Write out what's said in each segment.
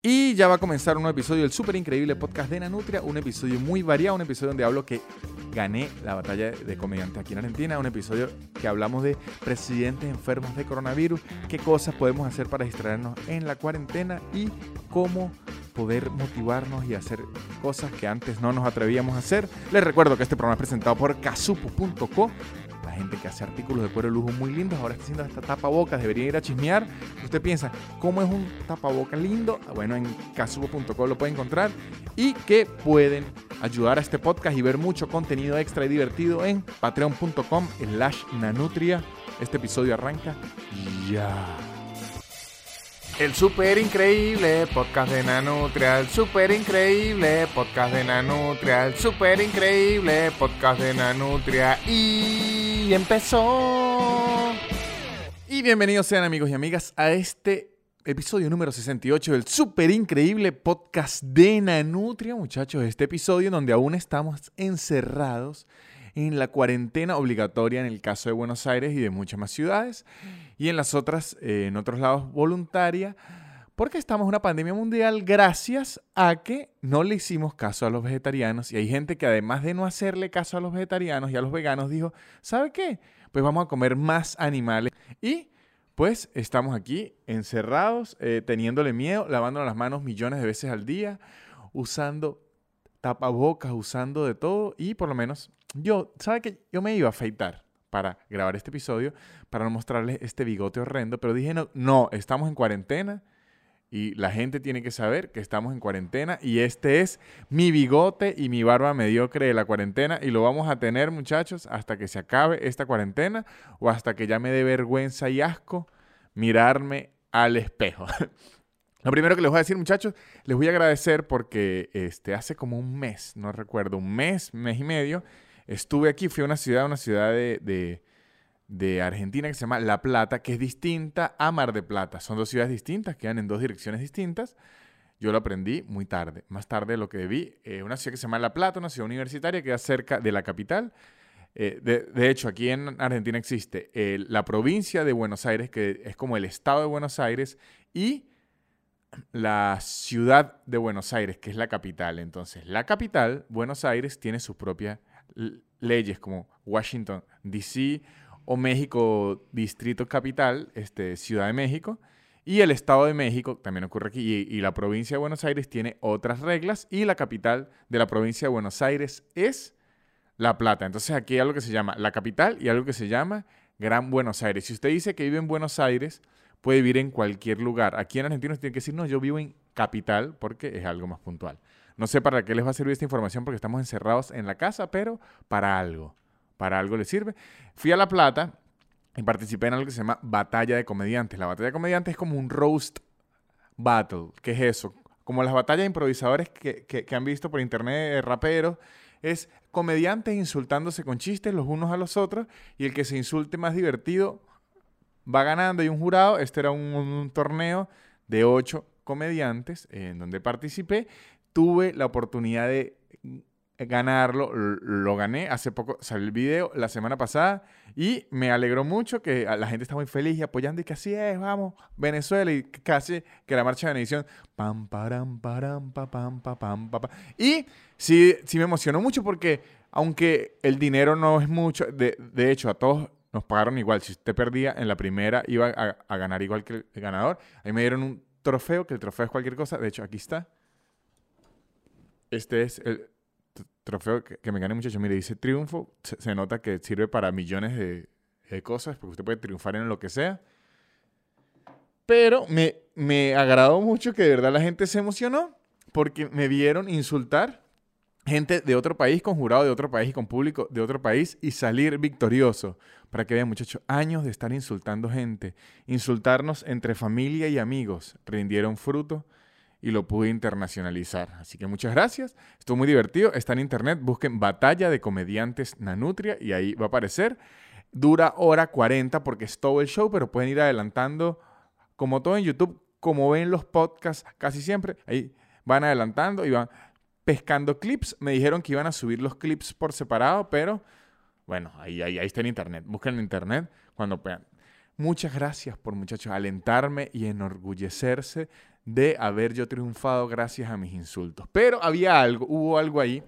Y ya va a comenzar un nuevo episodio del súper increíble podcast de Nanutria, un episodio muy variado, un episodio donde hablo que gané la batalla de comediantes aquí en Argentina, un episodio que hablamos de presidentes enfermos de coronavirus, qué cosas podemos hacer para distraernos en la cuarentena y cómo poder motivarnos y hacer cosas que antes no nos atrevíamos a hacer. Les recuerdo que este programa es presentado por casupo.co, la gente que hace artículos de cuero de lujo muy lindos, ahora está haciendo esta tapabocas, debería ir a chismear. Usted piensa, ¿cómo es un tapabocas lindo? Bueno, en casupo.co lo puede encontrar y que pueden ayudar a este podcast y ver mucho contenido extra y divertido en patreon.com slash nanutria. Este episodio arranca ya. El super increíble podcast de Nanutria, el super increíble podcast de Nanutria, el super increíble podcast de Nanutria. Y empezó. Y bienvenidos sean amigos y amigas a este episodio número 68 del super increíble podcast de Nanutria, muchachos, este episodio donde aún estamos encerrados en la cuarentena obligatoria en el caso de Buenos Aires y de muchas más ciudades, y en las otras, eh, en otros lados, voluntaria, porque estamos en una pandemia mundial gracias a que no le hicimos caso a los vegetarianos, y hay gente que además de no hacerle caso a los vegetarianos y a los veganos, dijo, ¿sabe qué? Pues vamos a comer más animales. Y pues estamos aquí encerrados, eh, teniéndole miedo, lavándonos las manos millones de veces al día, usando tapabocas, usando de todo y por lo menos yo, ¿sabe que Yo me iba a afeitar para grabar este episodio, para mostrarles este bigote horrendo, pero dije, no, no, estamos en cuarentena y la gente tiene que saber que estamos en cuarentena y este es mi bigote y mi barba mediocre de la cuarentena y lo vamos a tener muchachos hasta que se acabe esta cuarentena o hasta que ya me dé vergüenza y asco mirarme al espejo. Lo primero que les voy a decir, muchachos, les voy a agradecer porque este, hace como un mes, no recuerdo, un mes, mes y medio, estuve aquí, fui a una ciudad, una ciudad de, de, Argentina que se llama La Plata, que es distinta a Mar de Plata. Son dos ciudades distintas, quedan en dos direcciones distintas. Yo lo aprendí muy tarde, más tarde de lo que debí. Eh, una ciudad que se llama La Plata, una ciudad universitaria que queda cerca de la capital. Eh, de, hecho, aquí en Argentina existe eh, la provincia de Buenos Aires, que es como el estado de Buenos Aires, y la ciudad de Buenos Aires, que es la capital. Entonces, la capital, Buenos Aires, tiene sus propias leyes como Washington, D.C. o México, Distrito Capital, este, Ciudad de México. Y el Estado de México, también ocurre aquí, y, la provincia de Buenos Aires tiene otras reglas. Y la capital de la provincia de Buenos Aires es La Plata. Entonces aquí hay algo que se llama la capital y algo que se llama Gran Buenos Aires. Si usted dice que vive en Buenos Aires, puede vivir en cualquier lugar. Aquí en Argentina usted tiene que decir, no, yo vivo en capital porque es algo más puntual. No sé para qué les va a servir esta información porque estamos encerrados en la casa, pero para algo. Para algo les sirve. Fui a La Plata y participé en algo que se llama Batalla de Comediantes. La Batalla de Comediantes es como un roast battle. ¿Qué es eso? Como las batallas de improvisadores que, que han visto por internet de raperos. Es comediantes insultándose con chistes los unos a los otros y el que se insulte más divertido va ganando. Hay un jurado, este era un, torneo de ocho comediantes en donde participé. Tuve la oportunidad de ganarlo, lo gané, hace poco salió el video la semana pasada y me alegró mucho que la gente está muy feliz y apoyando y que así es, vamos, Venezuela y casi que la marcha de bendición, pam, param, param, pam, pam, pam, pam, Y sí, sí me emocionó mucho porque aunque el dinero no es mucho, de, de hecho a todos nos pagaron igual. Si usted perdía en la primera, iba a, ganar igual que el ganador. Ahí me dieron un trofeo, que el trofeo es cualquier cosa. De hecho, aquí está. Este es el trofeo que, me gané, muchacho. Mire, dice triunfo. Se, nota que sirve para millones de, cosas, porque usted puede triunfar en lo que sea. Pero me, me agradó mucho que de verdad la gente se emocionó porque me vieron insultar gente de otro país, con jurado de otro país y con público de otro país y salir victorioso. Para que vean, muchachos, años de estar insultando gente, insultarnos entre familia y amigos, rindieron fruto y lo pude internacionalizar. Así que muchas gracias. Estuvo muy divertido. Está en internet. Busquen Batalla de Comediantes Nanutria y ahí va a aparecer. Dura hora 40 porque es todo el show, pero pueden ir adelantando como todo en YouTube, como ven los podcasts casi siempre. Ahí van adelantando y van pescando clips. Me dijeron que iban a subir los clips por separado, pero bueno, ahí, ahí, ahí está en internet. Busquen en internet cuando puedan. Muchas gracias por, muchachos, alentarme y enorgullecerse de haber yo triunfado gracias a mis insultos. Pero había algo, hubo algo ahí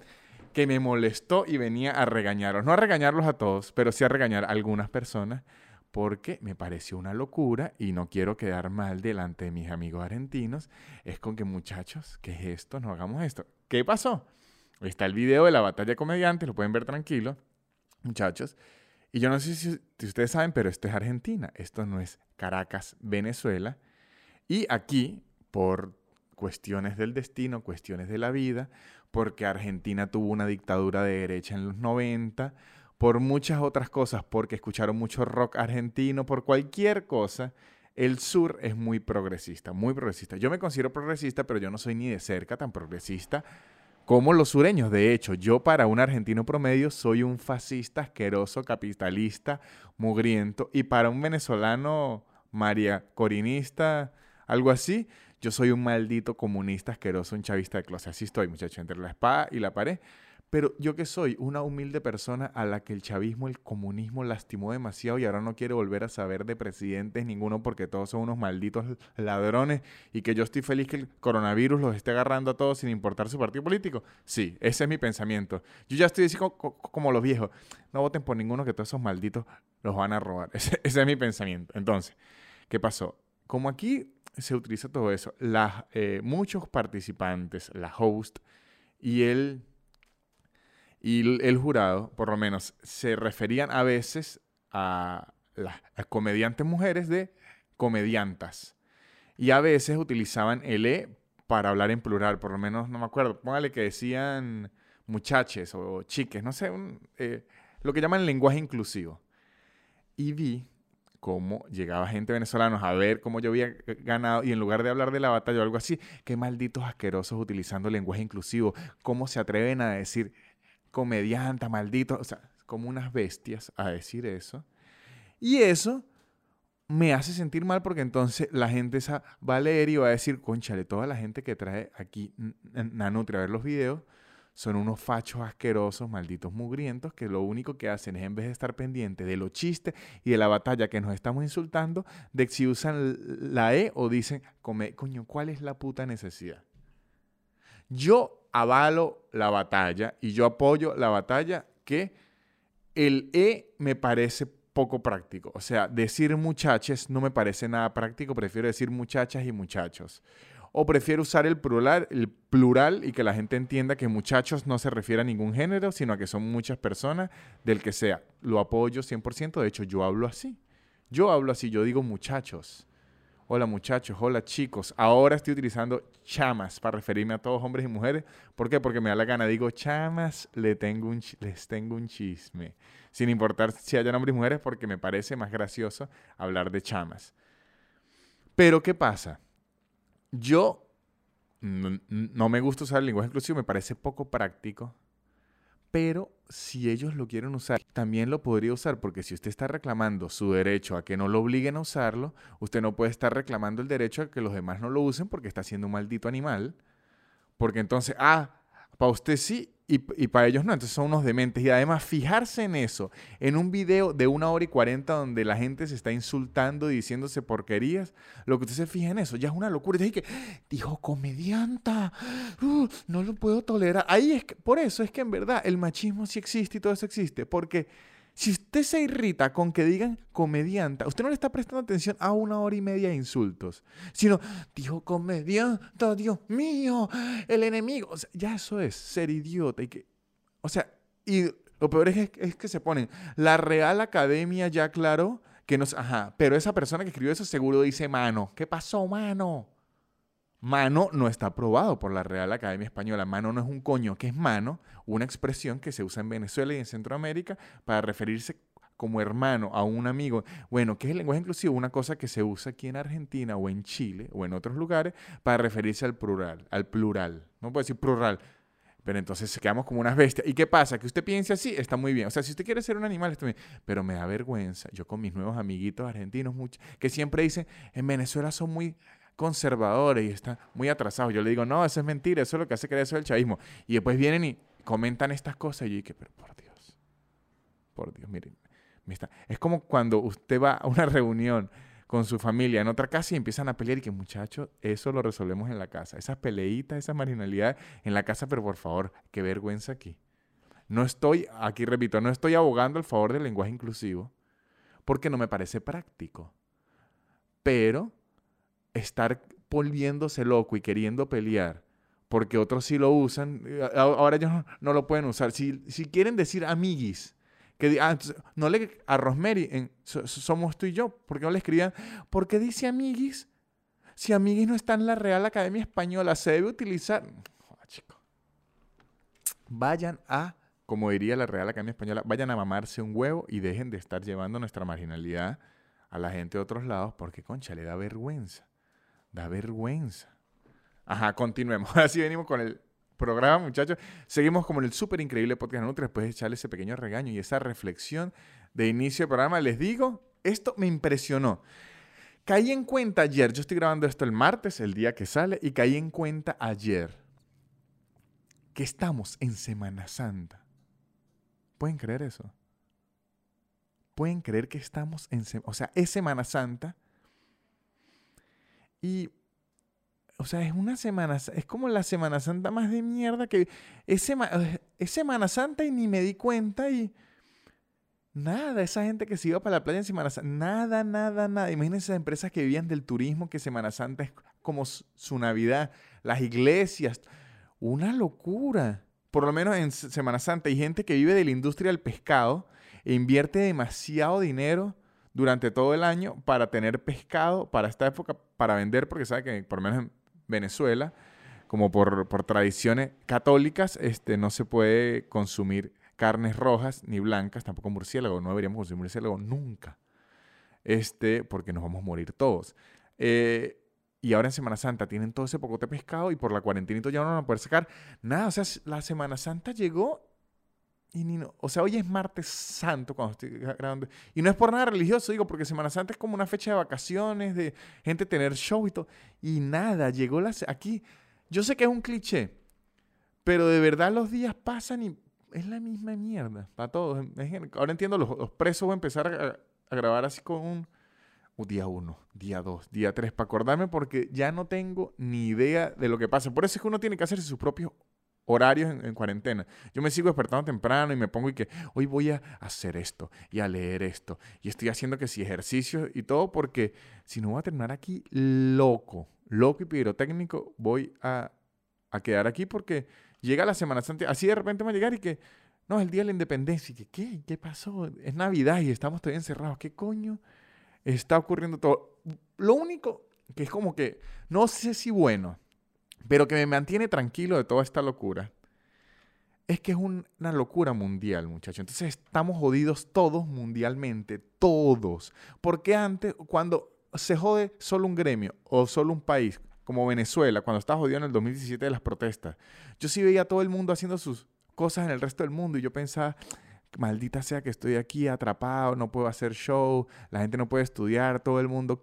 que me molestó y venía a regañarlos. No a regañarlos a todos, pero sí a regañar a algunas personas porque me pareció una locura y no quiero quedar mal delante de mis amigos argentinos. Es con que muchachos, ¿qué es esto? No hagamos esto. ¿Qué pasó? Está el video de la batalla de comediantes, lo pueden ver tranquilo, muchachos. Y yo no sé si ustedes saben, pero esto es Argentina, esto no es Caracas, Venezuela. Y aquí, por cuestiones del destino, cuestiones de la vida, porque Argentina tuvo una dictadura de derecha en los 90, por muchas otras cosas, porque escucharon mucho rock argentino, por cualquier cosa, el sur es muy progresista, muy progresista. Yo me considero progresista, pero yo no soy ni de cerca tan progresista como los sureños. De hecho, yo para un argentino promedio soy un fascista asqueroso, capitalista, mugriento, y para un venezolano maría corinista, algo así, yo soy un maldito comunista asqueroso, un chavista de clase. Así estoy, muchachos, entre la espada y la pared. Pero yo que soy una humilde persona a la que el chavismo, el comunismo lastimó demasiado y ahora no quiere volver a saber de presidentes ninguno porque todos son unos malditos ladrones y que yo estoy feliz que el coronavirus los esté agarrando a todos sin importar su partido político. Sí, ese es mi pensamiento. Yo ya estoy diciendo como, los viejos, no voten por ninguno que todos esos malditos los van a robar. Ese, ese es mi pensamiento. Entonces, ¿qué pasó? Como aquí se utiliza todo eso. Las, eh, muchos participantes, la host y el, y el jurado, por lo menos, se referían a veces a las comediantes mujeres de comediantas. Y a veces utilizaban el E para hablar en plural, por lo menos no me acuerdo. Póngale que decían muchaches o chiques, no sé, eh, lo que llaman lenguaje inclusivo. Y vi cómo llegaba gente venezolana a ver cómo yo había ganado y en lugar de hablar de la batalla o algo así, qué malditos asquerosos utilizando lenguaje inclusivo, cómo se atreven a decir comedianta, maldito, o sea, como unas bestias a decir eso. Y eso me hace sentir mal porque entonces la gente esa va a leer y va a decir, conchale, toda la gente que trae aquí Nanutria a ver los videos son unos fachos asquerosos, malditos mugrientos, que lo único que hacen es en vez de estar pendiente de los chistes y de la batalla que nos estamos insultando, de si usan la E o dicen, coño, ¿cuál es la puta necesidad? Yo avalo la batalla y yo apoyo la batalla que el E me parece poco práctico. O sea, decir muchaches no me parece nada práctico, prefiero decir muchachas y muchachos o prefiere usar el plural, el plural y que la gente entienda que muchachos no se refiere a ningún género, sino a que son muchas personas del que sea. Lo apoyo 100%, de hecho yo hablo así. Yo hablo así, yo digo muchachos. Hola muchachos, hola chicos. Ahora estoy utilizando chamas para referirme a todos hombres y mujeres. ¿Por qué? Porque me da la gana. Digo chamas, le tengo un les tengo un chisme. Sin importar si hayan hombres y mujeres, porque me parece más gracioso hablar de chamas. Pero ¿qué pasa? Yo no, me gusta usar el lenguaje inclusivo, me parece poco práctico, pero si ellos lo quieren usar, también lo podría usar, porque si usted está reclamando su derecho a que no lo obliguen a usarlo, usted no puede estar reclamando el derecho a que los demás no lo usen porque está siendo un maldito animal, porque entonces, ah, para usted sí y, para ellos no, entonces son unos dementes. Y además fijarse en eso, en un video de una hora y cuarenta donde la gente se está insultando y diciéndose porquerías, lo que usted se fija en eso ya es una locura. Y que dijo comedianta, uh, no lo puedo tolerar. Ahí es que, por eso es que en verdad el machismo sí existe y todo eso existe, porque si usted se irrita con que digan comedianta, usted no le está prestando atención a una hora y media de insultos, sino, dijo comedianta, Dios mío, el enemigo. Ya eso es ser idiota. Y que, o sea, y lo peor es, es que se ponen, la Real Academia ya aclaró que nos, ajá, pero esa persona que escribió eso seguro dice mano. ¿Qué pasó, mano? Mano no está aprobado por la Real Academia Española. Mano no es un coño, que es mano, una expresión que se usa en Venezuela y en Centroamérica para referirse como hermano a un amigo. Bueno, ¿qué es el lenguaje inclusivo? Una cosa que se usa aquí en Argentina o en Chile o en otros lugares para referirse al plural, al plural. No puedo decir plural, pero entonces quedamos como unas bestias. ¿Y qué pasa? Que usted piense así, está muy bien. O sea, si usted quiere ser un animal, está bien. Pero me da vergüenza. Yo con mis nuevos amiguitos argentinos, que siempre dicen, en Venezuela son muy conservadores y están muy atrasados. Yo le digo, no, eso es mentira, eso es lo que hace creer eso el chavismo. Y después vienen y comentan estas cosas y yo dije, pero por Dios, por Dios, miren, es como cuando usted va a una reunión con su familia en otra casa y empiezan a pelear y que muchachos, eso lo resolvemos en la casa. Esas peleitas, esa marginalidad en la casa, pero por favor, qué vergüenza aquí. No estoy, aquí repito, no estoy abogando al favor del lenguaje inclusivo porque no me parece práctico. Pero estar volviéndose loco y queriendo pelear porque otros sí lo usan, eh, ahora ellos no, lo pueden usar. Si, si quieren decir amiguis, que ah, no le a Rosemary, somos tú y yo, ¿por qué no le escribían? ¿Por qué dice amiguis? Si amiguis no está en la Real Academia Española, se debe utilizar. chico. Vayan a, como diría la Real Academia Española, vayan a mamarse un huevo y dejen de estar llevando nuestra marginalidad a la gente de otros lados, porque concha, le da vergüenza. Da vergüenza. Ajá, continuemos. Así venimos con el programa, muchachos. Seguimos como en el súper increíble podcast Nutri después de echarle ese pequeño regaño y esa reflexión de inicio del programa. Les digo, esto me impresionó. Caí en cuenta ayer, yo estoy grabando esto el martes, el día que sale, y caí en cuenta ayer que estamos en Semana Santa. ¿Pueden creer eso? ¿Pueden creer que estamos en... O sea, es Semana Santa. Y o sea, es una semana, es como la Semana Santa más de mierda que es, Semana Santa y ni me di cuenta y nada, esa gente que se iba para la playa en Semana Santa, nada, nada, nada. Imagínense esas empresas que vivían del turismo, que Semana Santa es como su Navidad, las iglesias, una locura. Por lo menos en Semana Santa hay gente que vive de la industria del pescado e invierte demasiado dinero durante todo el año para tener pescado para esta época, para vender, porque sabe que por lo menos en Venezuela, como por, tradiciones católicas, este, no se puede consumir carnes rojas ni blancas, tampoco murciélago, no deberíamos consumir murciélago nunca, este, porque nos vamos a morir todos. Eh, y ahora en Semana Santa tienen todo ese pocote de pescado y por la cuarentena ya no van a poder sacar nada. O sea, la Semana Santa llegó y ni no, o sea, hoy es martes santo cuando estoy grabando. Y no es por nada religioso, digo, porque Semana Santa es como una fecha de vacaciones, de gente tener show y todo. Y nada, llegó la... Aquí, yo sé que es un cliché, pero de verdad los días pasan y es la misma mierda para todos. Ahora entiendo, los, presos voy a empezar a, grabar así con un, un día uno, día dos, día tres, para acordarme porque ya no tengo ni idea de lo que pasa. Por eso es que uno tiene que hacerse sus propios horarios en, cuarentena. Yo me sigo despertando temprano y me pongo y que hoy voy a hacer esto y a leer esto. Y estoy haciendo que si ejercicio y todo porque si no voy a terminar aquí loco, loco y pirotécnico, voy a, a quedar aquí porque llega la Semana Santa. Así de repente va a llegar y que, no, es el día de la independencia. Y que, ¿qué? ¿Qué pasó? Es Navidad y estamos todavía encerrados. ¿Qué coño está ocurriendo todo? Lo único que es como que, no sé si bueno, pero que me mantiene tranquilo de toda esta locura, es que es una locura mundial, muchachos. Entonces estamos jodidos todos mundialmente, todos. Porque antes, cuando se jode solo un gremio o solo un país, como Venezuela, cuando estaba jodido en el 2017 de las protestas, yo sí veía a todo el mundo haciendo sus cosas en el resto del mundo y yo pensaba, maldita sea que estoy aquí atrapado, no puedo hacer show, la gente no puede estudiar, todo el mundo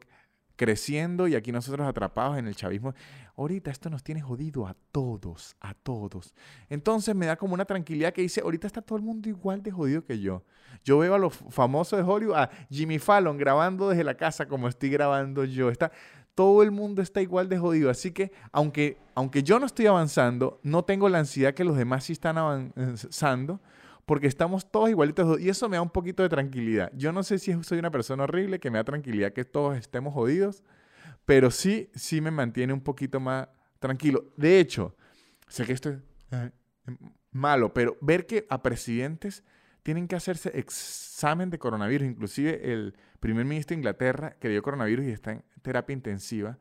creciendo y aquí nosotros atrapados en el chavismo. Ahorita esto nos tiene jodido a todos, a todos. Entonces me da como una tranquilidad que dice, ahorita está todo el mundo igual de jodido que yo. Yo veo a los famosos de Hollywood, a Jimmy Fallon grabando desde la casa como estoy grabando yo. Está, todo el mundo está igual de jodido. Así que aunque, aunque yo no estoy avanzando, no tengo la ansiedad que los demás sí están avanzando porque estamos todos igualitos y eso me da un poquito de tranquilidad. Yo no sé si soy una persona horrible que me da tranquilidad que todos estemos jodidos, pero sí, sí me mantiene un poquito más tranquilo. De hecho, sé que esto es eh, malo, pero ver que a presidentes tienen que hacerse examen de coronavirus, inclusive el primer ministro de Inglaterra que dio coronavirus y está en terapia intensiva,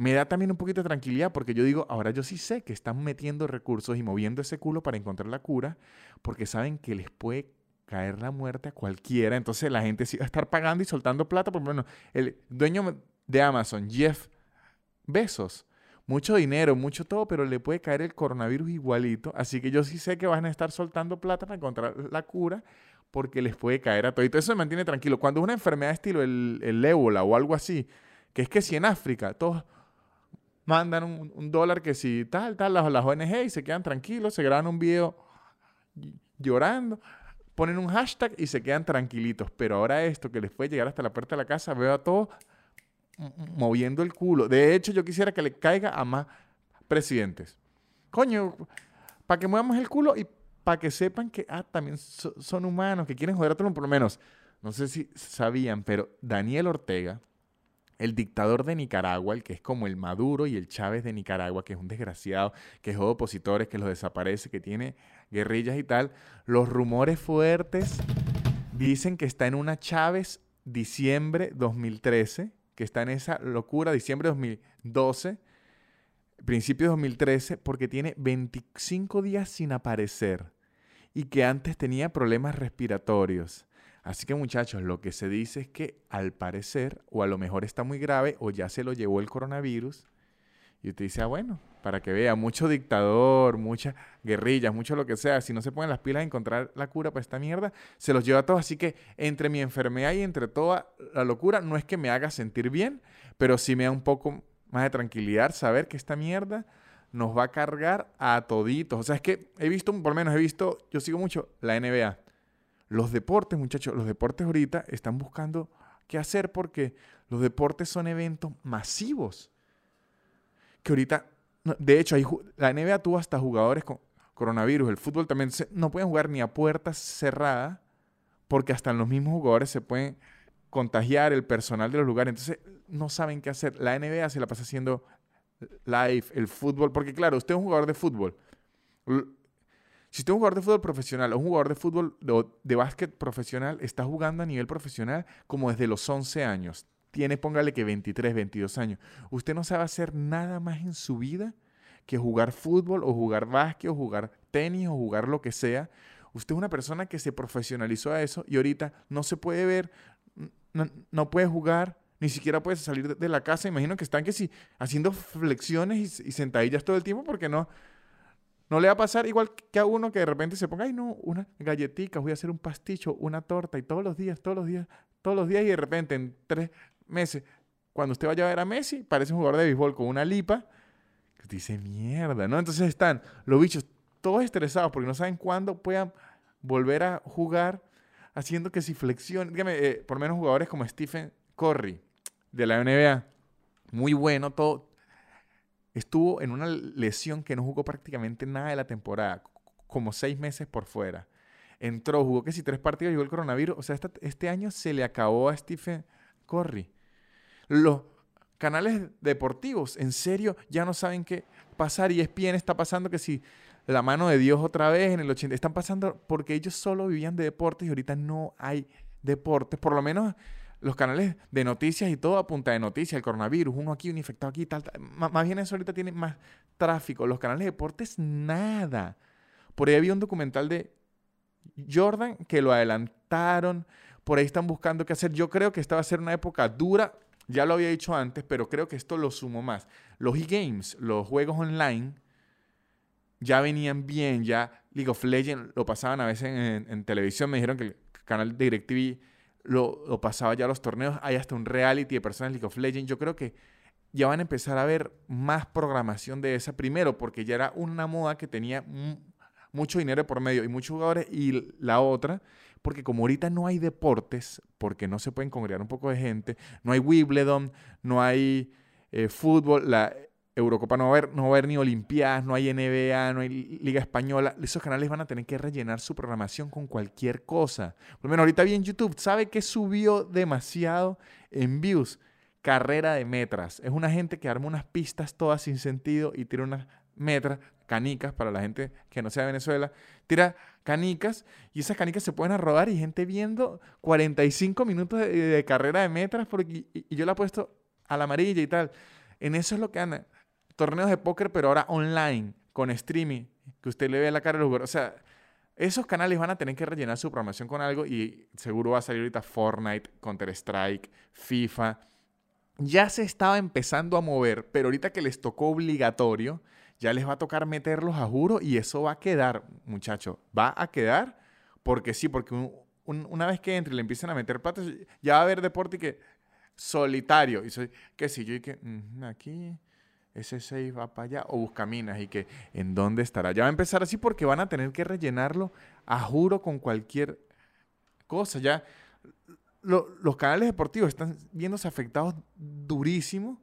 me da también un poquito de tranquilidad porque yo digo, ahora yo sí sé que están metiendo recursos y moviendo ese culo para encontrar la cura porque saben que les puede caer la muerte a cualquiera. Entonces la gente sí va a estar pagando y soltando plata. Por ejemplo, el dueño de Amazon, Jeff Bezos, mucho dinero, mucho todo, pero le puede caer el coronavirus igualito. Así que yo sí sé que van a estar soltando plata para encontrar la cura porque les puede caer a todo. Y todo eso me mantiene tranquilo. Cuando una enfermedad estilo el, el ébola o algo así, que es que si en África todos mandan un, dólar que si tal, tal, las, las ONG y se quedan tranquilos, se graban un video llorando, ponen un hashtag y se quedan tranquilitos. Pero ahora esto que les puede llegar hasta la puerta de la casa, veo a todos moviendo el culo. De hecho, yo quisiera que le caiga a más presidentes. Coño, para que muevamos el culo y para que sepan que ah, también son humanos, que quieren joder a todos, por lo menos. No sé si sabían, pero Daniel Ortega, el dictador de Nicaragua, el que es como el Maduro y el Chávez de Nicaragua, que es un desgraciado, que es opositores, que los desaparece, que tiene guerrillas y tal, los rumores fuertes dicen que está en una Chávez diciembre 2013, que está en esa locura, diciembre 2012, principio de 2013, porque tiene 25 días sin aparecer y que antes tenía problemas respiratorios. Así que muchachos, lo que se dice es que al parecer, o a lo mejor está muy grave, o ya se lo llevó el coronavirus, y usted dice, ah, bueno, para que vea, mucho dictador, muchas guerrillas, mucho lo que sea, si no se ponen las pilas a encontrar la cura para esta mierda, se los lleva a todos. Así que entre mi enfermedad y entre toda la locura, no es que me haga sentir bien, pero sí me da un poco más de tranquilidad saber que esta mierda nos va a cargar a toditos. O sea, es que he visto, por lo menos he visto, yo sigo mucho la NBA. Los deportes, muchachos, los deportes ahorita están buscando qué hacer porque los deportes son eventos masivos. Que ahorita, de hecho, hay, la NBA tuvo hasta jugadores con coronavirus. El fútbol también no pueden jugar ni a puertas cerradas porque hasta los mismos jugadores se pueden contagiar el personal de los lugares. Entonces, no saben qué hacer. La NBA se la pasa haciendo live, el fútbol, porque claro, usted es un jugador de fútbol. Si usted es un jugador de fútbol profesional o un jugador de fútbol de, de básquet profesional, está jugando a nivel profesional como desde los 11 años. Tiene, póngale que 23, 22 años. Usted no sabe hacer nada más en su vida que jugar fútbol o jugar básquet o jugar tenis o jugar lo que sea. Usted es una persona que se profesionalizó a eso y ahorita no se puede ver, no, puede jugar, ni siquiera puedes salir de la casa. Imagino que están que sí, haciendo flexiones y, sentadillas todo el tiempo porque no, no le va a pasar igual que a uno que de repente se ponga, ay no, una galletita, voy a hacer un pasticho, una torta y todos los días, todos los días, todos los días y de repente en tres meses, cuando usted vaya a ver a Messi, parece un jugador de béisbol con una lipa, que dice mierda, ¿no? Entonces están los bichos todos estresados porque no saben cuándo puedan volver a jugar haciendo que si flexione, dígame, eh, por menos jugadores como Stephen Curry, de la NBA. Muy bueno, todo. Estuvo en una lesión que no jugó prácticamente nada de la temporada, como seis meses por fuera. Entró, jugó que si tres partidos llegó el coronavirus. O sea, este, año se le acabó a Stephen Curry. Los canales deportivos, en serio, ya no saben qué pasar. Y ESPN está pasando que si la mano de Dios otra vez en el 80. Están pasando porque ellos solo vivían de deportes y ahorita no hay deportes. Por lo menos los canales de noticias y todo a punta de noticias, el coronavirus, uno aquí, un infectado aquí, tal, tal. Más bien eso ahorita tiene más tráfico. Los canales de deportes, nada. Por ahí había un documental de Jordan que lo adelantaron. Por ahí están buscando qué hacer. Yo creo que esta va a ser una época dura. Ya lo había dicho antes, pero creo que esto lo sumo más. Los e-games, los juegos online, ya venían bien. Ya League of Legends lo pasaban a veces en, en televisión. Me dijeron que el canal de DirecTV lo, pasaba ya a los torneos, hay hasta un reality de personas League of Legends. Yo creo que ya van a empezar a ver más programación de esa primero, porque ya era una moda que tenía mucho dinero por medio y muchos jugadores, y la otra, porque como ahorita no hay deportes, porque no se pueden congregar un poco de gente, no hay Wimbledon, no hay eh, fútbol, la, Eurocopa no va, a haber, no va a haber ni Olimpiadas, no hay NBA, no hay Liga Española. Esos canales van a tener que rellenar su programación con cualquier cosa. Por lo menos ahorita vi en YouTube, ¿sabe qué subió demasiado en views? Carrera de metras. Es una gente que arma unas pistas todas sin sentido y tira unas metras, canicas, para la gente que no sea de Venezuela, tira canicas y esas canicas se pueden arrobar y gente viendo 45 minutos de, carrera de metras porque, y, y yo la he puesto a la amarilla y tal. En eso es lo que anda torneos de póker, pero ahora online, con streaming, que usted le ve la cara a los jugadores. O sea, esos canales van a tener que rellenar su programación con algo y seguro va a salir ahorita Fortnite, Counter-Strike, FIFA. Ya se estaba empezando a mover, pero ahorita que les tocó obligatorio, ya les va a tocar meterlos a juro y eso va a quedar, muchachos, va a quedar porque sí, porque una vez que entre y le empiezan a meter patas, ya va a haber deporte que solitario. Y soy, que si yo y que aquí ese 6 va para allá o Buscaminas y que en dónde estará. Ya va a empezar así porque van a tener que rellenarlo a juro con cualquier cosa. Ya los canales deportivos están viéndose afectados durísimo.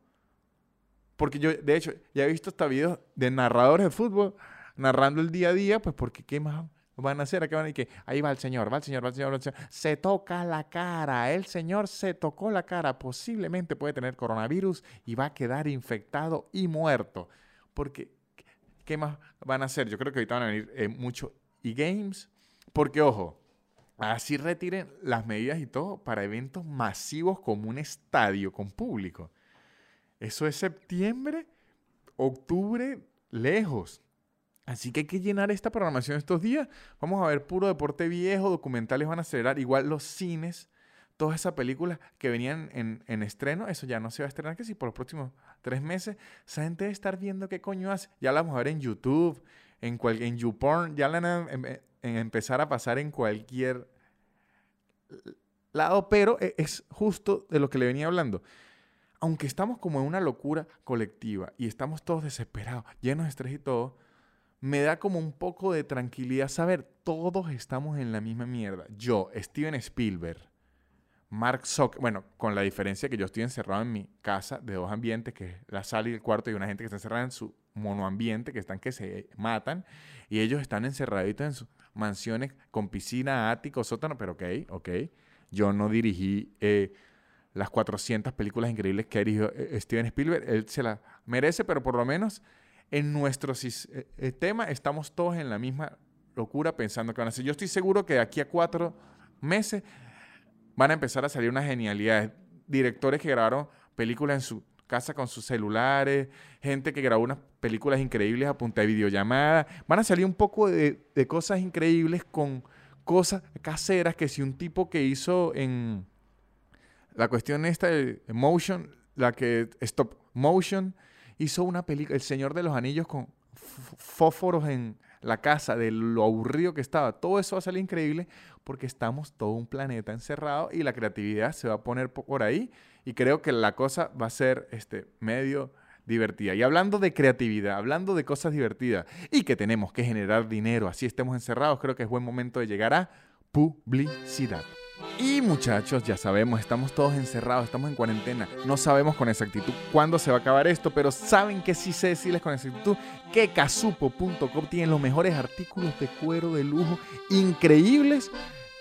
Porque yo, de hecho, ya he visto hasta videos de narradores de fútbol narrando el día a día, pues porque qué más van a hacer? ¿A qué van a que ahí va el señor, va el señor, va el señor, va el señor. Se toca la cara, el señor se tocó la cara, posiblemente puede tener coronavirus y va a quedar infectado y muerto. Porque, ¿qué más van a hacer? Yo creo que ahorita van a venir eh, mucho e-games, porque ojo, así retiren las medidas y todo para eventos masivos como un estadio con público. Eso es septiembre, octubre, lejos. Así que hay que llenar esta programación estos días. Vamos a ver puro deporte viejo, documentales van a acelerar, igual los cines, todas esas películas que venían en, estreno, eso ya no se va a estrenar, que si por los próximos tres meses, esa gente debe estar viendo qué coño hace. Ya la vamos a ver en YouTube, en, cual, en YouPorn, ya la van em, em, en empezar a pasar en cualquier lado, pero e, es justo de lo que le venía hablando aunque estamos como en una locura colectiva y estamos todos desesperados, llenos de estrés y todo, me da como un poco de tranquilidad saber, todos estamos en la misma mierda. Yo, Steven Spielberg, Mark Zuckerberg, bueno, con la diferencia que yo estoy encerrado en mi casa de dos ambientes, que es la sala y el cuarto, y una gente que está encerrada en su monoambiente, que están que se matan, y ellos están encerraditos en sus mansiones con piscina, ático, sótano, pero ok, ok. Yo no dirigí... Eh, las 400 películas increíbles que ha dirigido eh, Steven Spielberg. Él se la merece, pero por lo menos en nuestro sistema eh, estamos todos en la misma locura pensando que van a ser. Yo estoy seguro que de aquí a cuatro meses van a empezar a salir unas genialidades. Directores que grabaron películas en su casa con sus celulares, gente que grabó unas películas increíbles a punta de videollamada. Van a salir un poco de, de cosas increíbles con cosas caseras que si un tipo que hizo en la cuestión esta de motion, la que stop motion, hizo una película, El Señor de los Anillos con fósforos en la casa, de lo aburrido que estaba. Todo eso va a salir increíble porque estamos todo un planeta encerrado y la creatividad se va a poner por ahí y creo que la cosa va a ser este, medio divertida. Y hablando de creatividad, hablando de cosas divertidas y que tenemos que generar dinero, así estemos encerrados, creo que es buen momento de llegar a publicidad. Y muchachos, ya sabemos, estamos todos encerrados, estamos en cuarentena. No sabemos con exactitud cuándo se va a acabar esto, pero saben que sí sé decirles con exactitud que casupo.com tiene los mejores artículos de cuero de lujo increíbles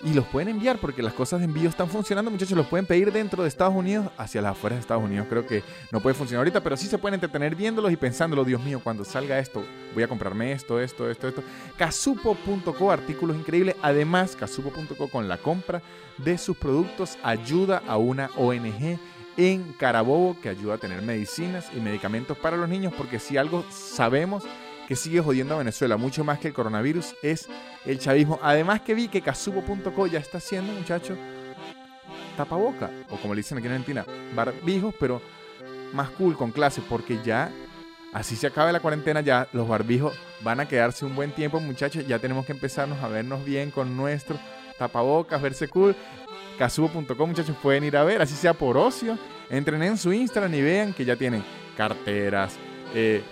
y los pueden enviar porque las cosas de envío están funcionando, muchachos. Los pueden pedir dentro de Estados Unidos hacia las afueras de Estados Unidos. Creo que no puede funcionar ahorita, pero sí se pueden entretener viéndolos y pensándolo. Dios mío, cuando salga esto, voy a comprarme esto, esto, esto, esto. Casupo.co, artículos increíbles. Además, casupo.co con la compra de sus productos ayuda a una ONG en Carabobo que ayuda a tener medicinas y medicamentos para los niños, porque si algo sabemos que sigue jodiendo a Venezuela mucho más que el coronavirus es el chavismo. Además que vi que casubo.co ya está haciendo, muchachos, tapaboca, o como le dicen aquí en Argentina, barbijos, pero más cool, con clase, porque ya, así se acaba la cuarentena, ya los barbijos van a quedarse un buen tiempo, muchachos, ya tenemos que empezarnos a vernos bien con nuestro tapabocas, verse cool. Casubo.com, muchachos, pueden ir a ver, así sea por ocio. Entren en su Instagram y vean que ya tienen carteras, eh,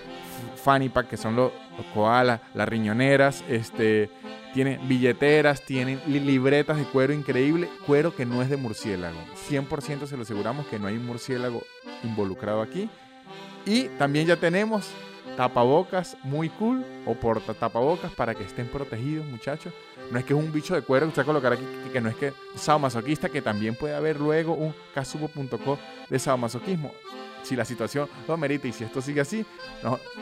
fanny pack, que son los, koalas, las riñoneras, este, tienen billeteras, tienen libretas de cuero increíble, cuero que no es de murciélago. 100% se lo aseguramos que no hay un murciélago involucrado aquí. Y también ya tenemos tapabocas muy cool o porta tapabocas para que estén protegidos, muchachos. No es que es un bicho de cuero que usted colocar aquí, que, no es que sadomasoquista, que también puede haber luego un casubo.co de sadomasoquismo si la situación lo merita y si esto sigue así,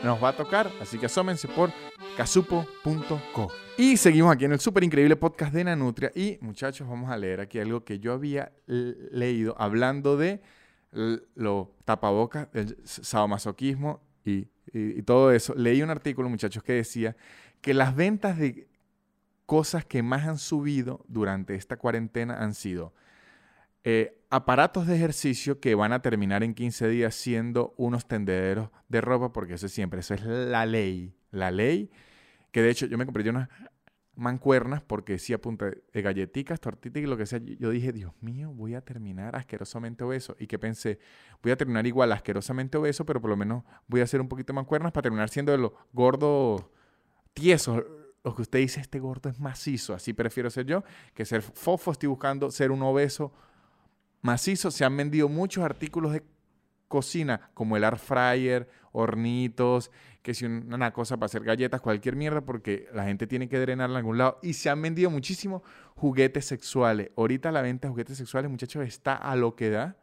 nos va a tocar. Así que asómense por casupo.co. Y seguimos aquí en el súper increíble podcast de Nanutria. Y muchachos, vamos a leer aquí algo que yo había leído hablando de lo tapabocas, el sadomasoquismo y, y, todo eso. Leí un artículo, muchachos, que decía que las ventas de cosas que más han subido durante esta cuarentena han sido eh, aparatos de ejercicio que van a terminar en 15 días siendo unos tendederos de ropa, porque eso siempre, eso es la ley, la ley, que de hecho yo me compré unas mancuernas porque sí apunta de galletitas, tortitas y lo que sea. Yo dije, Dios mío, voy a terminar asquerosamente obeso. Y que pensé, voy a terminar igual asquerosamente obeso, pero por lo menos voy a hacer un poquito mancuernas para terminar siendo de los gordos tiesos. Lo que usted dice, este gordo es macizo. Así prefiero ser yo que ser fofo. Estoy buscando ser un obeso macizo. Se han vendido muchos artículos de cocina, como el air fryer, hornitos, que si una cosa para hacer galletas, cualquier mierda, porque la gente tiene que drenar en algún lado. Y se han vendido muchísimo juguetes sexuales. Ahorita la venta de juguetes sexuales, muchachos, está a lo que da.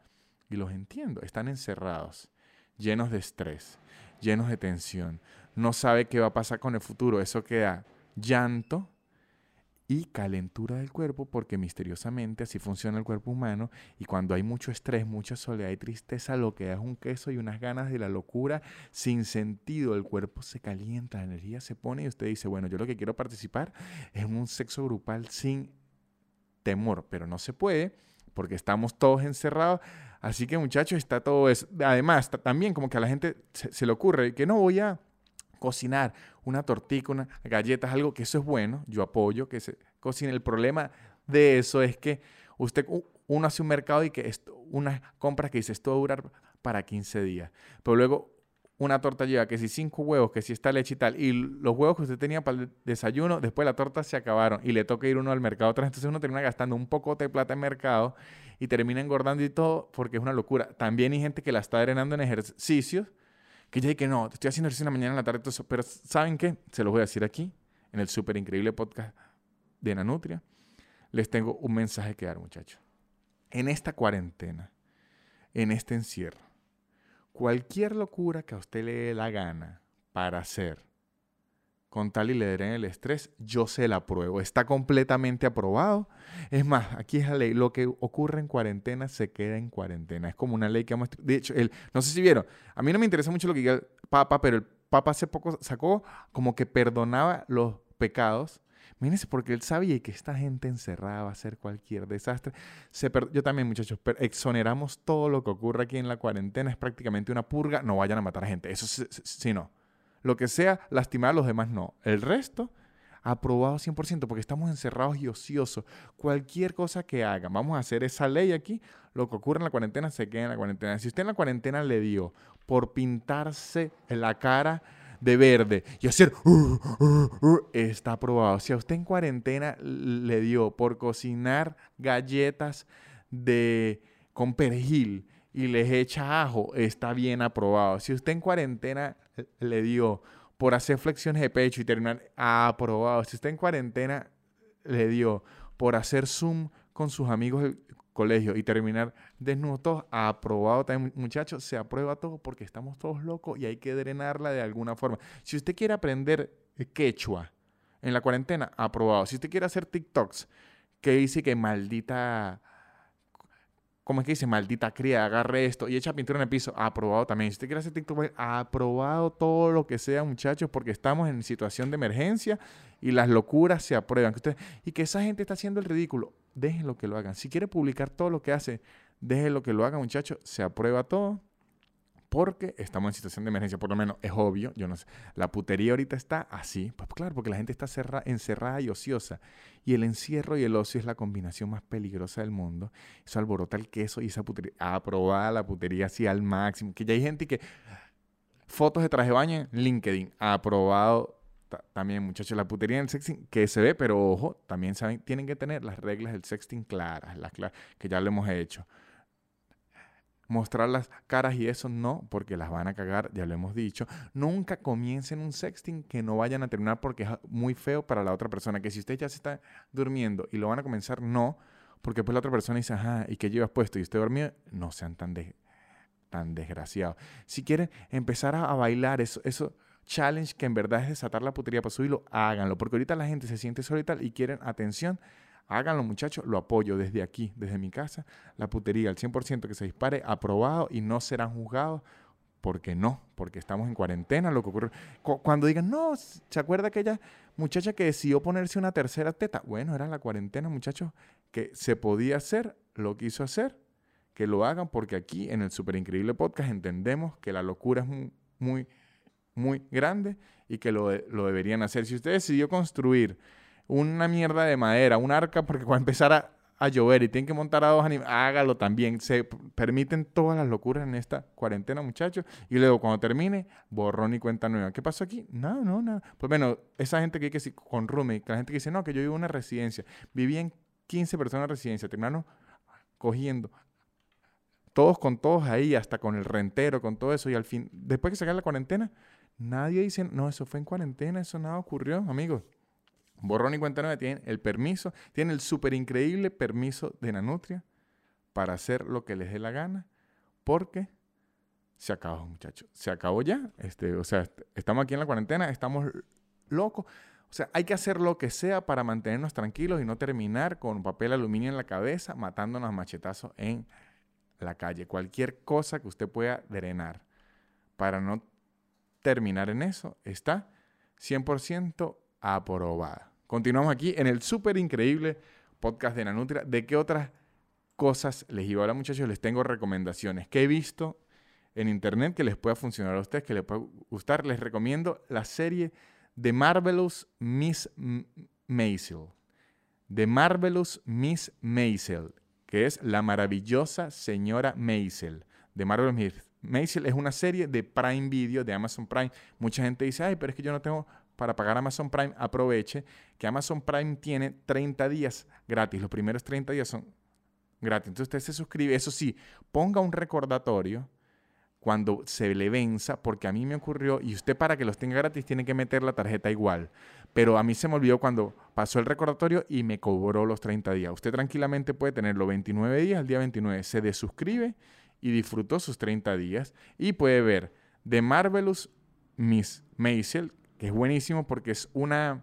Y los entiendo, están encerrados, llenos de estrés, llenos de tensión. No sabe qué va a pasar con el futuro. Eso queda llanto, y calentura del cuerpo, porque misteriosamente así funciona el cuerpo humano y cuando hay mucho estrés, mucha soledad y tristeza, lo que da es un queso y unas ganas de la locura sin sentido, el cuerpo se calienta, la energía se pone y usted dice, bueno, yo lo que quiero participar es un sexo grupal sin temor, pero no se puede porque estamos todos encerrados. Así que muchachos, está todo eso. Además, también como que a la gente se, se le ocurre que no voy a cocinar una tortilla, unas galletas, algo que eso es bueno, yo apoyo que se cocine. El problema de eso es que usted, uno hace un mercado y que esto, unas compras que dice esto va a durar para 15 días, pero luego una torta lleva que si cinco huevos, que si está leche y tal, y los huevos que usted tenía para el desayuno, después la torta se acabaron y le toca ir uno al mercado otra entonces uno termina gastando un poco de plata en mercado y termina engordando y todo porque es una locura. También hay gente que la está drenando en ejercicios que ya que no, estoy haciendo ejercicio en la mañana, en la tarde, todo eso. Pero ¿saben qué? Se los voy a decir aquí, en el súper increíble podcast de Nanutria. Les tengo un mensaje que dar, muchachos. En esta cuarentena, en este encierro, cualquier locura que a usted le dé la gana para hacer, con tal y le den el estrés, yo se la apruebo. Está completamente aprobado. Es más, aquí es la ley. Lo que ocurre en cuarentena se queda en cuarentena. Es como una ley que hemos... De hecho, el, no sé si vieron, a mí no me interesa mucho lo que diga el Papa, pero el Papa hace poco sacó como que perdonaba los pecados. Mírense, porque él sabía que esta gente encerrada va a hacer cualquier desastre. Se yo también, muchachos, exoneramos todo lo que ocurre aquí en la cuarentena. Es prácticamente una purga. No vayan a matar a gente. Eso sí, no. Lo que sea, lastimar a los demás no. El resto, aprobado 100%, porque estamos encerrados y ociosos. Cualquier cosa que hagan, vamos a hacer esa ley aquí, lo que ocurre en la cuarentena se queda en la cuarentena. Si usted en la cuarentena le dio por pintarse la cara de verde y hacer uh, uh, uh", está aprobado. Si a usted en cuarentena le dio por cocinar galletas de con perejil y les echa ajo, está bien aprobado. Si usted en cuarentena le dio por hacer flexiones de pecho y terminar aprobado. Si usted en cuarentena le dio por hacer Zoom con sus amigos del colegio y terminar desnudos todos, aprobado muchachos, se aprueba todo porque estamos todos locos y hay que drenarla de alguna forma. Si usted quiere aprender quechua en la cuarentena, aprobado. Si usted quiere hacer TikToks, que dice que maldita ¿cómo es que dice? Maldita cría, agarre esto y echa pintura en el piso. Aprobado también. Si usted quiere hacer TikTok, aprobado todo lo que sea, muchachos, porque estamos en situación de emergencia y las locuras se aprueban. y que esa gente está haciendo el ridículo, déjenlo que lo hagan. Si quiere publicar todo lo que hace, déjenlo que lo hagan, muchachos. Se aprueba todo porque estamos en situación de emergencia, por lo menos es obvio, yo no sé, la putería ahorita está así, pues claro, porque la gente está encerrada y ociosa, y el encierro y el ocio es la combinación más peligrosa del mundo, eso alborota el queso y esa putería, aprobada la putería así al máximo, que ya hay gente que, fotos de traje de baño en LinkedIn, aprobado también, muchachos, la putería en el sexting que se ve, pero ojo, también saben, tienen que tener las reglas del sexting claras, las que ya lo hemos hecho mostrar las caras y eso no, porque las van a cagar, ya lo hemos dicho. Nunca comiencen un sexting que no vayan a terminar porque es muy feo para la otra persona. Que si usted ya se está durmiendo y lo van a comenzar, no, porque pues la otra persona dice, ajá, ¿y qué llevas puesto? Y usted dormido, no sean tan, tan desgraciados. Si quieren empezar a, bailar, eso, eso challenge que en verdad es desatar la putería para subirlo, háganlo, porque ahorita la gente se siente solita y quieren atención Háganlo, muchachos, lo apoyo desde aquí, desde mi casa. La putería, al 100% que se dispare, aprobado y no serán juzgados. Porque no, porque estamos en cuarentena, lo que ocurre. Cuando digan, no, ¿se acuerda aquella muchacha que decidió ponerse una tercera teta? Bueno, era la cuarentena, muchachos, que se podía hacer, lo quiso hacer, que lo hagan, porque aquí en el Super Increíble Podcast entendemos que la locura es muy, muy, muy grande y que lo, lo deberían hacer. Si usted decidió construir una mierda de madera, un arca, porque cuando empezara a llover y tienen que montar a dos animales, hágalo también. Se permiten todas las locuras en esta cuarentena, muchachos. Y luego, cuando termine, borrón y cuenta nueva. ¿Qué pasó aquí? No, no, no. Pues bueno, esa gente que que con roommate, la gente que dice, no, que yo vivo en una residencia. Viví en 15 personas en residencia. Terminaron cogiendo todos con todos ahí, hasta con el rentero, con todo eso, y al fin, después que se la cuarentena, nadie dice, no, eso fue en cuarentena, eso nada ocurrió, amigos. Borrón y cuenta nueva tienen el permiso, tienen el súper increíble permiso de Nanutria para hacer lo que les dé la gana, porque se acabó, muchachos. Se acabó ya. Este, o sea, estamos aquí en la cuarentena, estamos locos. O sea, hay que hacer lo que sea para mantenernos tranquilos y no terminar con papel aluminio en la cabeza, matándonos a machetazos en la calle. Cualquier cosa que usted pueda drenar para no terminar en eso está 100% aprobada. Continuamos aquí en el súper increíble podcast de Nanutria. ¿De qué otras cosas les iba a hablar, muchachos? Les tengo recomendaciones que he visto en internet que les pueda funcionar a ustedes, que les pueda gustar. Les recomiendo la serie The Marvelous Miss Maisel. The Marvelous Miss Maisel, que es la maravillosa señora Maisel. The Marvelous Miss Maisel es una serie de Prime Video, de Amazon Prime. Mucha gente dice, ay, pero es que yo no tengo para pagar Amazon Prime. Aproveche que Amazon Prime tiene 30 días gratis. Los primeros 30 días son gratis. Entonces usted se suscribe. Eso sí, ponga un recordatorio cuando se le venza, porque a mí me ocurrió, y usted para que los tenga gratis tiene que meter la tarjeta igual. Pero a mí se me olvidó cuando pasó el recordatorio y me cobró los 30 días. Usted tranquilamente puede tener los 29 días, el día 29 se desuscribe y disfrutó sus 30 días. Y puede ver The Marvelous Miss Maisel, que es buenísimo porque es una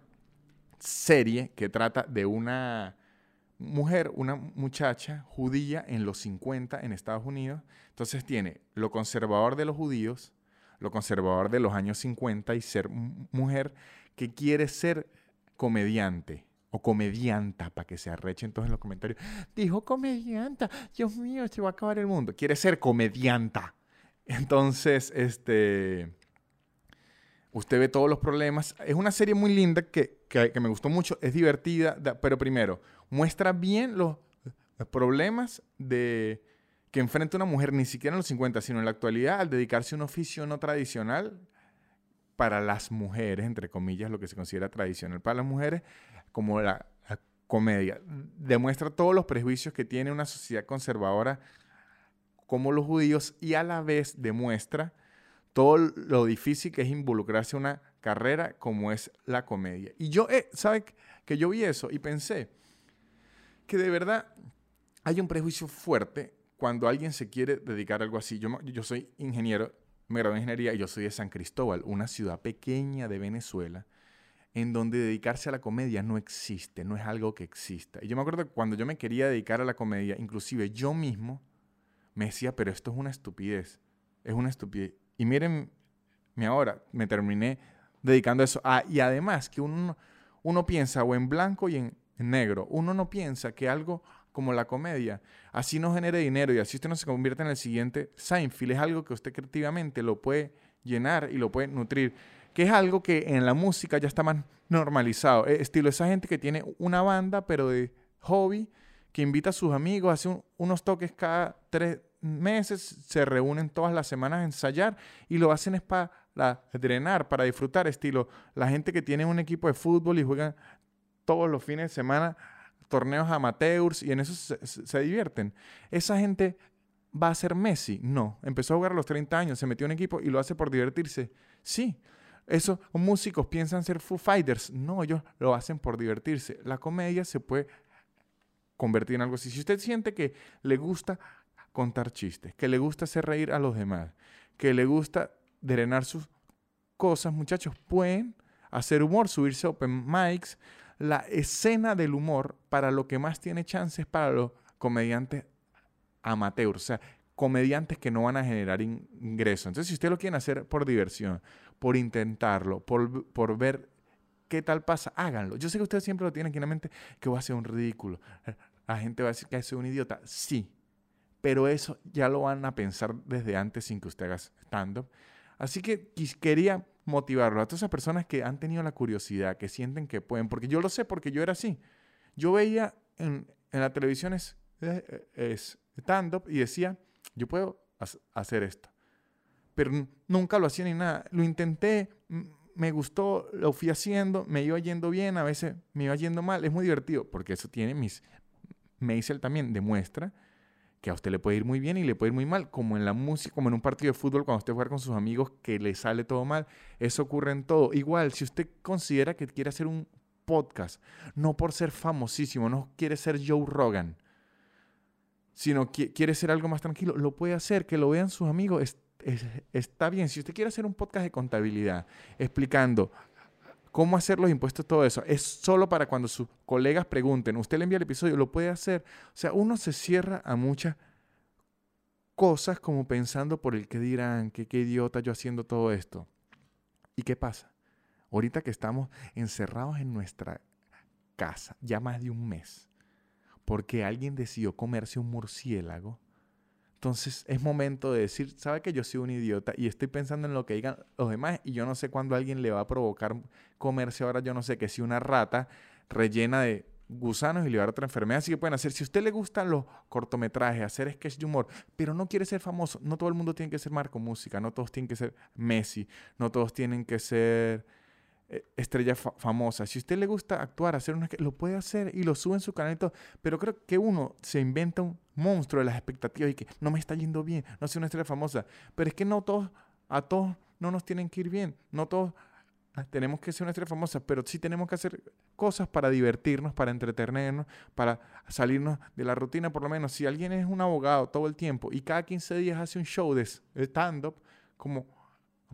serie que trata de una mujer, una muchacha judía en los 50 en Estados Unidos. Entonces tiene lo conservador de los judíos, lo conservador de los años 50 y ser mujer que quiere ser comediante o comedianta para que se arreche entonces en los comentarios. Dijo comedianta, Dios mío, se va a acabar el mundo. Quiere ser comedianta. Entonces, este, usted ve todos los problemas. Es una serie muy linda que, que me gustó mucho, es divertida, pero primero, muestra bien los problemas de que enfrenta una mujer ni siquiera en los 50, sino en la actualidad al dedicarse a un oficio no tradicional para las mujeres, entre comillas, lo que se considera tradicional para las mujeres, como la, comedia. Demuestra todos los prejuicios que tiene una sociedad conservadora como los judíos y a la vez demuestra todo lo difícil que es involucrarse en una carrera como es la comedia. Y yo, eh, ¿sabe? Que yo vi eso y pensé, que de verdad hay un prejuicio fuerte cuando alguien se quiere dedicar a algo así. Yo, yo soy ingeniero, me gradué en ingeniería y yo soy de San Cristóbal, una ciudad pequeña de Venezuela, en donde dedicarse a la comedia no existe, no es algo que exista. Y yo me acuerdo que cuando yo me quería dedicar a la comedia, inclusive yo mismo me decía, pero esto es una estupidez, es una estupidez. Y miren, ahora, me terminé dedicando a eso. Ah, y además que uno, uno piensa o en blanco y en, negro. Uno no piensa que algo como la comedia así no genere dinero y así usted no se convierte en el siguiente Seinfeld. Es algo que usted creativamente lo puede llenar y lo puede nutrir. Que es algo que en la música ya está más normalizado. Eh, estilo esa gente que tiene una banda, pero de hobby, que invita a sus amigos, hace unos toques cada tres meses, se reúnen todas las semanas a ensayar y lo hacen es para drenar, para disfrutar. Estilo la gente que tiene un equipo de fútbol y juegan todos los fines de semana torneos amateurs y en eso se, divierten. Esa gente va a ser Messi. No, empezó a jugar a los 30 años, se metió en equipo y lo hace por divertirse. Sí, esos músicos piensan ser Foo Fighters. No, ellos lo hacen por divertirse. La comedia se puede convertir en algo así. Si usted siente que le gusta contar chistes, que le gusta hacer reír a los demás, que le gusta drenar sus cosas, muchachos, pueden hacer humor, subirse a open mics, la escena del humor para lo que más tiene chance es para los comediantes amateurs, o sea, comediantes que no van a generar ingresos. Entonces, si usted lo quiere hacer por diversión, por intentarlo, por, por ver qué tal pasa, háganlo. Yo sé que usted siempre lo tiene aquí en la mente, que va a ser un ridículo. La gente va a decir que es un idiota. Sí, pero eso ya lo van a pensar desde antes sin que usted haga stand-up. Así que quería motivarlo a todas esas personas que han tenido la curiosidad, que sienten que pueden, porque yo lo sé, porque yo era así. Yo veía en, la televisión es, stand-up y decía, yo puedo hacer esto. Pero nunca lo hacía ni nada. Lo intenté, me gustó, lo fui haciendo, me iba yendo bien, a veces me iba yendo mal. Es muy divertido, porque eso tiene mis... Maisel también demuestra que a usted le puede ir muy bien y le puede ir muy mal, como en la música, como en un partido de fútbol cuando usted juega con sus amigos que le sale todo mal. Eso ocurre en todo. Igual, si usted considera que quiere hacer un podcast, no por ser famosísimo, no quiere ser Joe Rogan, sino que quiere ser algo más tranquilo, lo puede hacer, que lo vean sus amigos, está bien. Si usted quiere hacer un podcast de contabilidad explicando cómo hacer los impuestos, todo eso, es solo para cuando sus colegas pregunten, usted le envía el episodio, lo puede hacer. O sea, uno se cierra a muchas cosas como pensando por el que dirán, que qué idiota yo haciendo todo esto. ¿Y qué pasa? Ahorita que estamos encerrados en nuestra casa, ya más de un mes, porque alguien decidió comerse un murciélago, entonces es momento de decir, ¿sabe que yo soy un idiota y estoy pensando en lo que digan los demás y yo no sé cuándo alguien le va a provocar comerse ahora, yo no sé que si una rata rellena de gusanos y le va a dar otra enfermedad, así que pueden hacer, si a usted le gustan los cortometrajes, hacer sketch de humor, pero no quiere ser famoso, no todo el mundo tiene que ser Marco Música, no todos tienen que ser Messi, no todos tienen que ser eh, estrella famosa. Si usted le gusta actuar, hacer una, lo puede hacer y lo sube en su canal y todo. Pero creo que uno se inventa un monstruo de las expectativas y que no me está yendo bien, no soy una estrella famosa. Pero es que no todos, a todos no nos tienen que ir bien, no todos ah, tenemos que ser una estrella famosa, pero sí tenemos que hacer cosas para divertirnos, para entretenernos, para salirnos de la rutina, por lo menos. Si alguien es un abogado todo el tiempo y cada 15 días hace un show de stand-up, como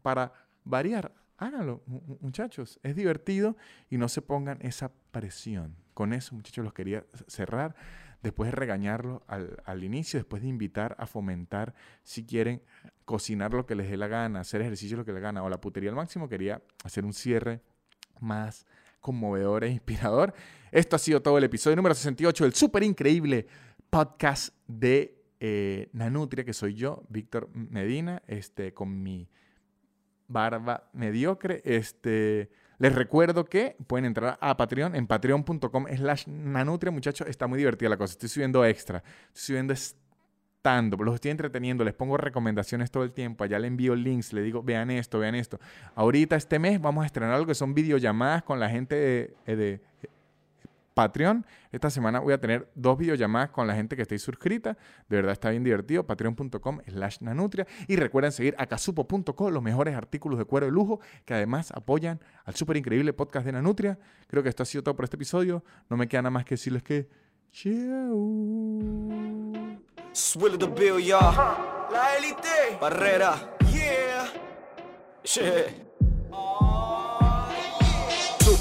para variar, háganlo, muchachos. Es divertido y no se pongan esa presión. Con eso, muchachos, los quería cerrar. Después de regañarlo al, inicio, después de invitar a fomentar, si quieren, cocinar lo que les dé la gana, hacer ejercicio lo que les gana, o la putería al máximo, quería hacer un cierre más conmovedor e inspirador. Esto ha sido todo el episodio número 68 del súper increíble podcast de eh, Nanutria, que soy yo, Víctor Medina, este, con mi barba mediocre. Este, les recuerdo que pueden entrar a Patreon en patreon.com slash nanutria, muchachos. Está muy divertida la cosa. Estoy subiendo extra. Estoy subiendo estando. Los estoy entreteniendo. Les pongo recomendaciones todo el tiempo. Allá le envío links. Le digo, vean esto, vean esto. Ahorita este mes vamos a estrenar algo que son videollamadas con la gente de eh, Patreon. Esta semana voy a tener dos videollamadas con la gente que esté suscrita. De verdad está bien divertido. Patreon.com slash nanutria. Y recuerden seguir a casupo.com, los mejores artículos de cuero de lujo que además apoyan al súper increíble podcast de Nanutria. Creo que esto ha sido todo por este episodio. No me queda nada más que decirles que... Chao. La élite. Barrera. Yeah.